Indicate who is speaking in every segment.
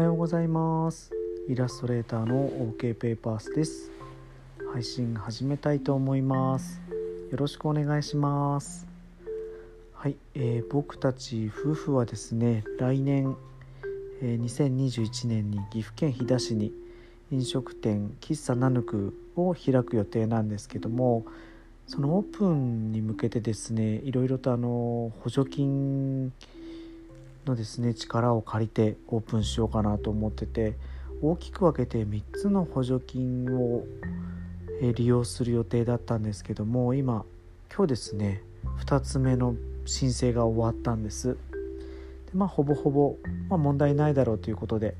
Speaker 1: はようございます。イラストレーターの OK ペーパースです。配信始めたいと思います。よろしくお願いします。はい、えー、僕たち夫婦はですね来年、えー、2021年に岐阜県飛騨市に飲食店喫茶ナヌクを開く予定なんですけどもそのオープンに向けてですねいろいろとあの補助金のですね力を借りてオープンしようかなと思ってて大きく分けて3つの補助金を利用する予定だったんですけども今今日ですね2つ目の申請が終わったんです。でまあほぼほぼ、まあ、問題ないだろうということで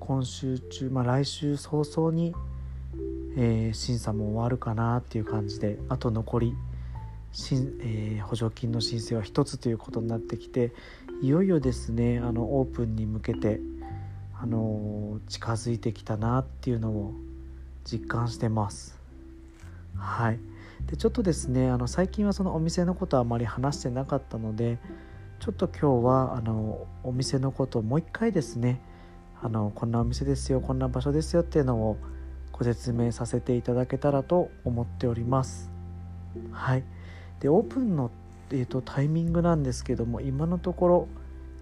Speaker 1: 今週中、まあ、来週早々に、えー、審査も終わるかなっていう感じであと残りえー、補助金の申請は1つということになってきていよいよですねあのオープンに向けて、あの、近づいてきたなっていうのを実感してます。はいでちょっとですねあの最近はそのお店のことはあまり話してなかったのでちょっと今日はあのお店のことをもう一回ですねあのこんなお店ですよこんな場所ですよっていうのをご説明させていただけたらと思っております。はいでオープンの、えーと、タイミングなんですけども今のところ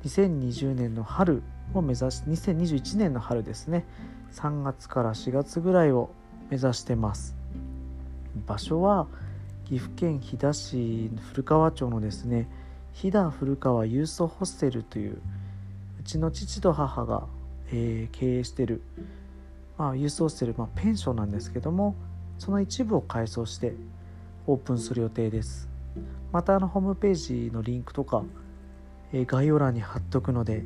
Speaker 1: 2020年の春を目指し2021年の春ですね。3月から4月ぐらいを目指してます。場所は岐阜県飛騨市古川町のですね飛騨古川ユースホステルといううちの父と母が、えー、経営してる、まあ、ユースホステル、まあ、ペンションなんですけどもその一部を改装してオープンする予定です。またあのホームページのリンクとか、え、概要欄に貼っとくので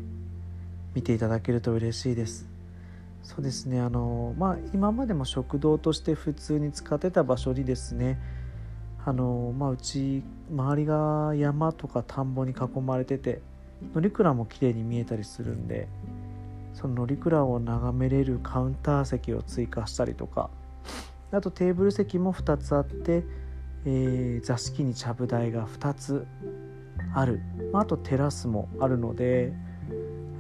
Speaker 1: 見ていただけると嬉しいです。そうですねあのまあ今までも食堂として普通に使ってた場所にですねあのまあうち周りが山とか田んぼに囲まれてて乗鞍も綺麗に見えたりするんでその乗鞍を眺めれるカウンター席を追加したりとかあとテーブル席も2つあってえー、座敷にちゃぶ台が2つある、まあ、あとテラスもあるので、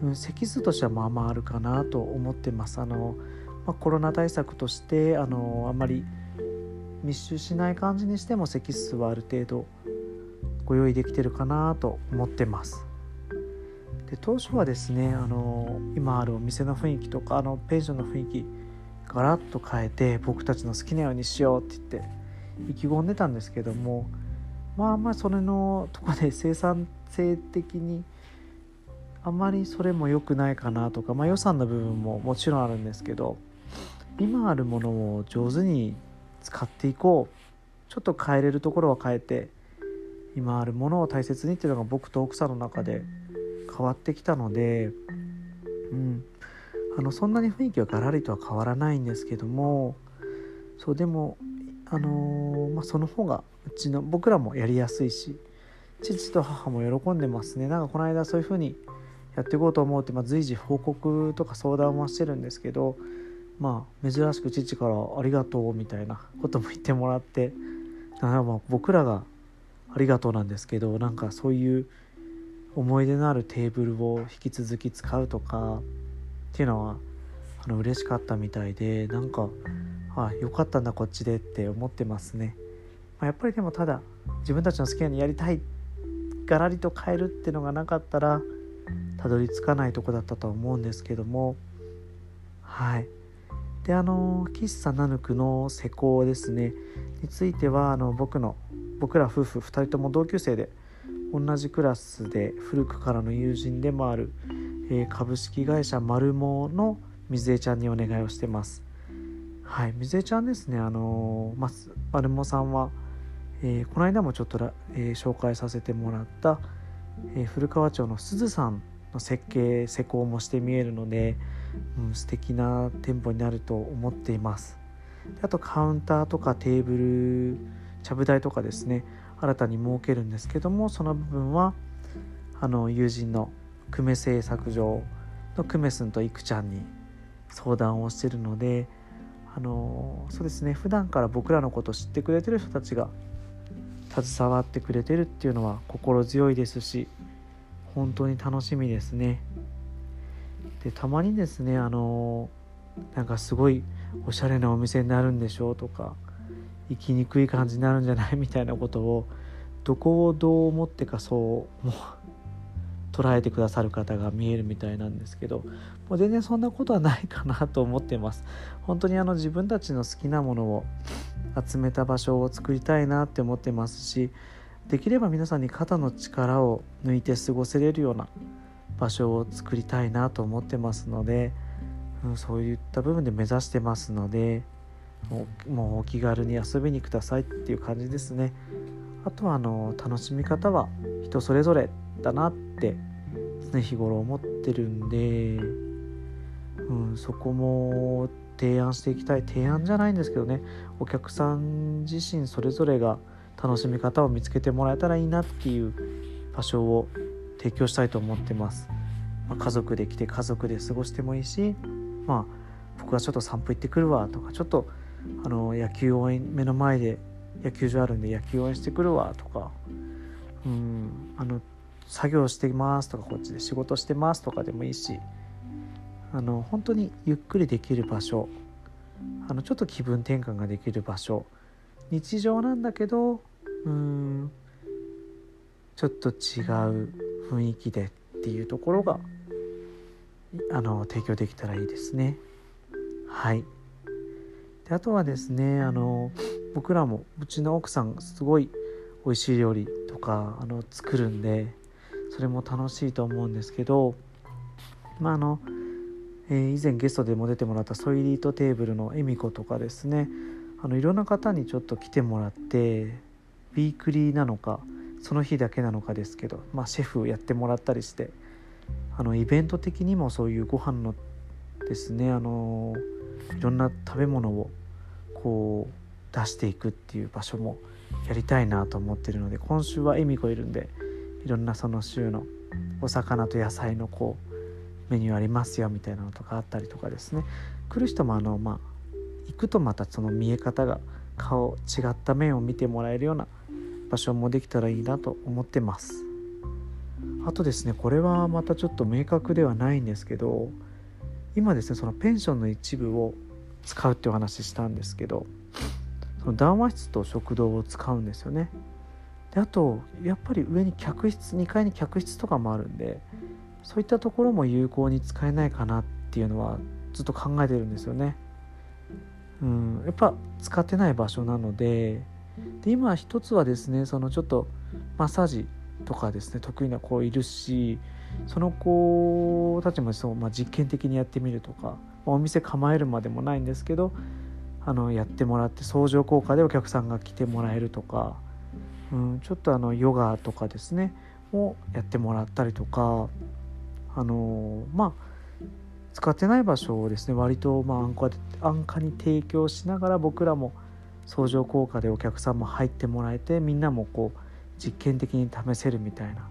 Speaker 1: うん、席数としてはまあまああるかなと思ってます。あの、まあ、コロナ対策としてあのあんまり密集しない感じにしても席数はある程度ご用意できてるかなと思ってます。で当初はですねあの今あるお店の雰囲気とかあのペンションの雰囲気ガラッと変えて僕たちの好きなようにしようって言って意気込んでたんですけどもまあまあそれのとこで生産性的にあまりそれも良くないかなとか、まあ、予算の部分ももちろんあるんですけど今あるものを上手に使っていこう。ちょっと変えれるところは変えて今あるものを大切にっていうのが僕と奥さんの中で変わってきたので、うん、あのそんなに雰囲気はガラリとは変わらないんですけどもそうでもあのー、まあ、その方がうちの僕らもやりやすいし父と母も喜んでますね。なんかこの間そういう風にやっていこうと思うって、まあ、随時報告とか相談はしてるんですけどまあ珍しく父から「ありがとう」みたいなことも言ってもらってだからまあ僕らがありがとうなんですけどなんかそういう思い出のあるテーブルを引き続き使うとかっていうのはあの嬉しかったみたいでなんかあよかったんだこっちでって思ってますね、まあ、やっぱりでもただ自分たちの好きなようにやりたいガラリと変えるっていうのがなかったらたどり着かないとこだったと思うんですけども。はい。であの喫茶ナヌクの施工ですね。についてはあの僕の僕ら夫婦2人とも同級生で同じクラスで古くからの友人でもある、えー、株式会社マルモの水江ちゃんにお願いをしてます。はい、水江ちゃんですね、あのまマルモさんは、えー、この間もちょっとら、えー、紹介させてもらった、え、古川町のすずさんの設計施工もして見えるので、うん、素敵な店舗になると思っています。あとカウンターとかテーブルちゃぶ台とかですね新たに設けるんですけどもその部分はあの友人の久米製作所の久米すんといくちゃんに相談をしてるのであのそうですね。普段から僕らのことを知ってくれてる人たちが携わってくれてるっていうのは心強いですし本当に楽しみですね。でたまにですねあのなんかすごいおしゃれなお店になるんでしょうとか行きにくい感じになるんじゃない？みたいなことをどこをどう思ってかそうもう捉えてくださる方が見えるみたいなんですけどもう全然そんなことはないかなと思ってます。本当にあの自分たちの好きなものを集めた場所を作りたいなって思ってますしできれば皆さんに肩の力を抜いて過ごせれるような場所を作りたいなと思ってますので、うん、そういった部分で目指してますのでもうもうお気軽に遊びにくださいっていう感じですね。あとはあの楽しみ方は人それぞれだなって常日頃思ってるんで、うん、そこも提案していきたい提案じゃないんですけどね。お客さん自身それぞれが楽しみ方を見つけてもらえたらいいなっていう場所を提供したいと思ってます、まあ、家族で来て家族で過ごしてもいいしまあ僕はちょっと散歩行ってくるわとかちょっとあの野球応援目の前で野球場あるんで野球応援してくるわとかうんあの作業してますとかこっちで仕事してますとかでもいいしあの本当にゆっくりできる場所あのちょっと気分転換ができる場所日常なんだけどうんちょっと違う雰囲気でっていうところがあの提供できたらいいですね。はい。であとはですねあの僕らもうちの奥さんすごい美味しい料理とかあの作るんでそれも楽しいと思うんですけどまああの、えー、以前ゲストでも出てもらったソイリートテーブルの恵美子とかですねあのいろんな方にちょっと来てもらってウィークリーなのかその日だけなのかですけど、まあ、シェフやってもらったりしてあのイベント的にもそういうご飯のですねあのいろんな食べ物をこう出していくっていう場所もやりたいなと思ってるので今週は恵美子いるんでいろんなその週のお魚と野菜のこうメニューありますよみたいなのとかあったりとかですね。来る人もあのまあ行くとまたその見え方が顔違った面を見てもらえるような場所もできたらいいなと思ってます。あとですねこれはまたちょっと明確ではないんですけど今ですねそのペンションの一部を使うってお話ししたんですけどその談話室と食堂を使うんですよね。であとやっぱり上に客室2階に客室とかもあるんでそういったところも有効に使えないかなっていうのはずっと考えてるんですよね。うん、やっぱ使ってない場所なのでで今一つはですねそのちょっとマッサージとかですね得意な子いるしその子たちもそう、まあ、実験的にやってみるとか、お店構えるまでもないんですけどあのやってもらって相乗効果でお客さんが来てもらえるとか、うん、ちょっとあのヨガとかですねをやってもらったりとかあのまあ使ってない場所をですね割とまあ安価で安価に提供しながら僕らも相乗効果でお客さんも入ってもらえてみんなもこう実験的に試せるみたいな。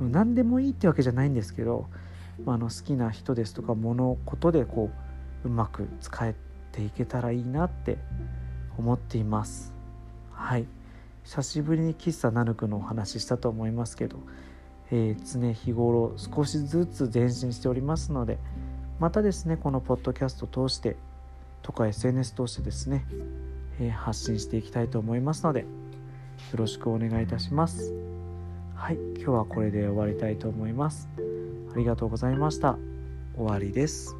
Speaker 1: 何でもいいってわけじゃないんですけど、まあ、あの好きな人ですとか物事でこううまく使えていけたらいいなって思っています。はい。久しぶりに喫茶ナヌクのお話ししたと思いますけど、えー、常日頃少しずつ前進しておりますのでまたですねこのポッドキャスト通してとか SNS 通してですね、えー、発信していきたいと思いますのでよろしくお願いいたします。はい今日はこれで終わりたいと思います。ありがとうございました。終わりです。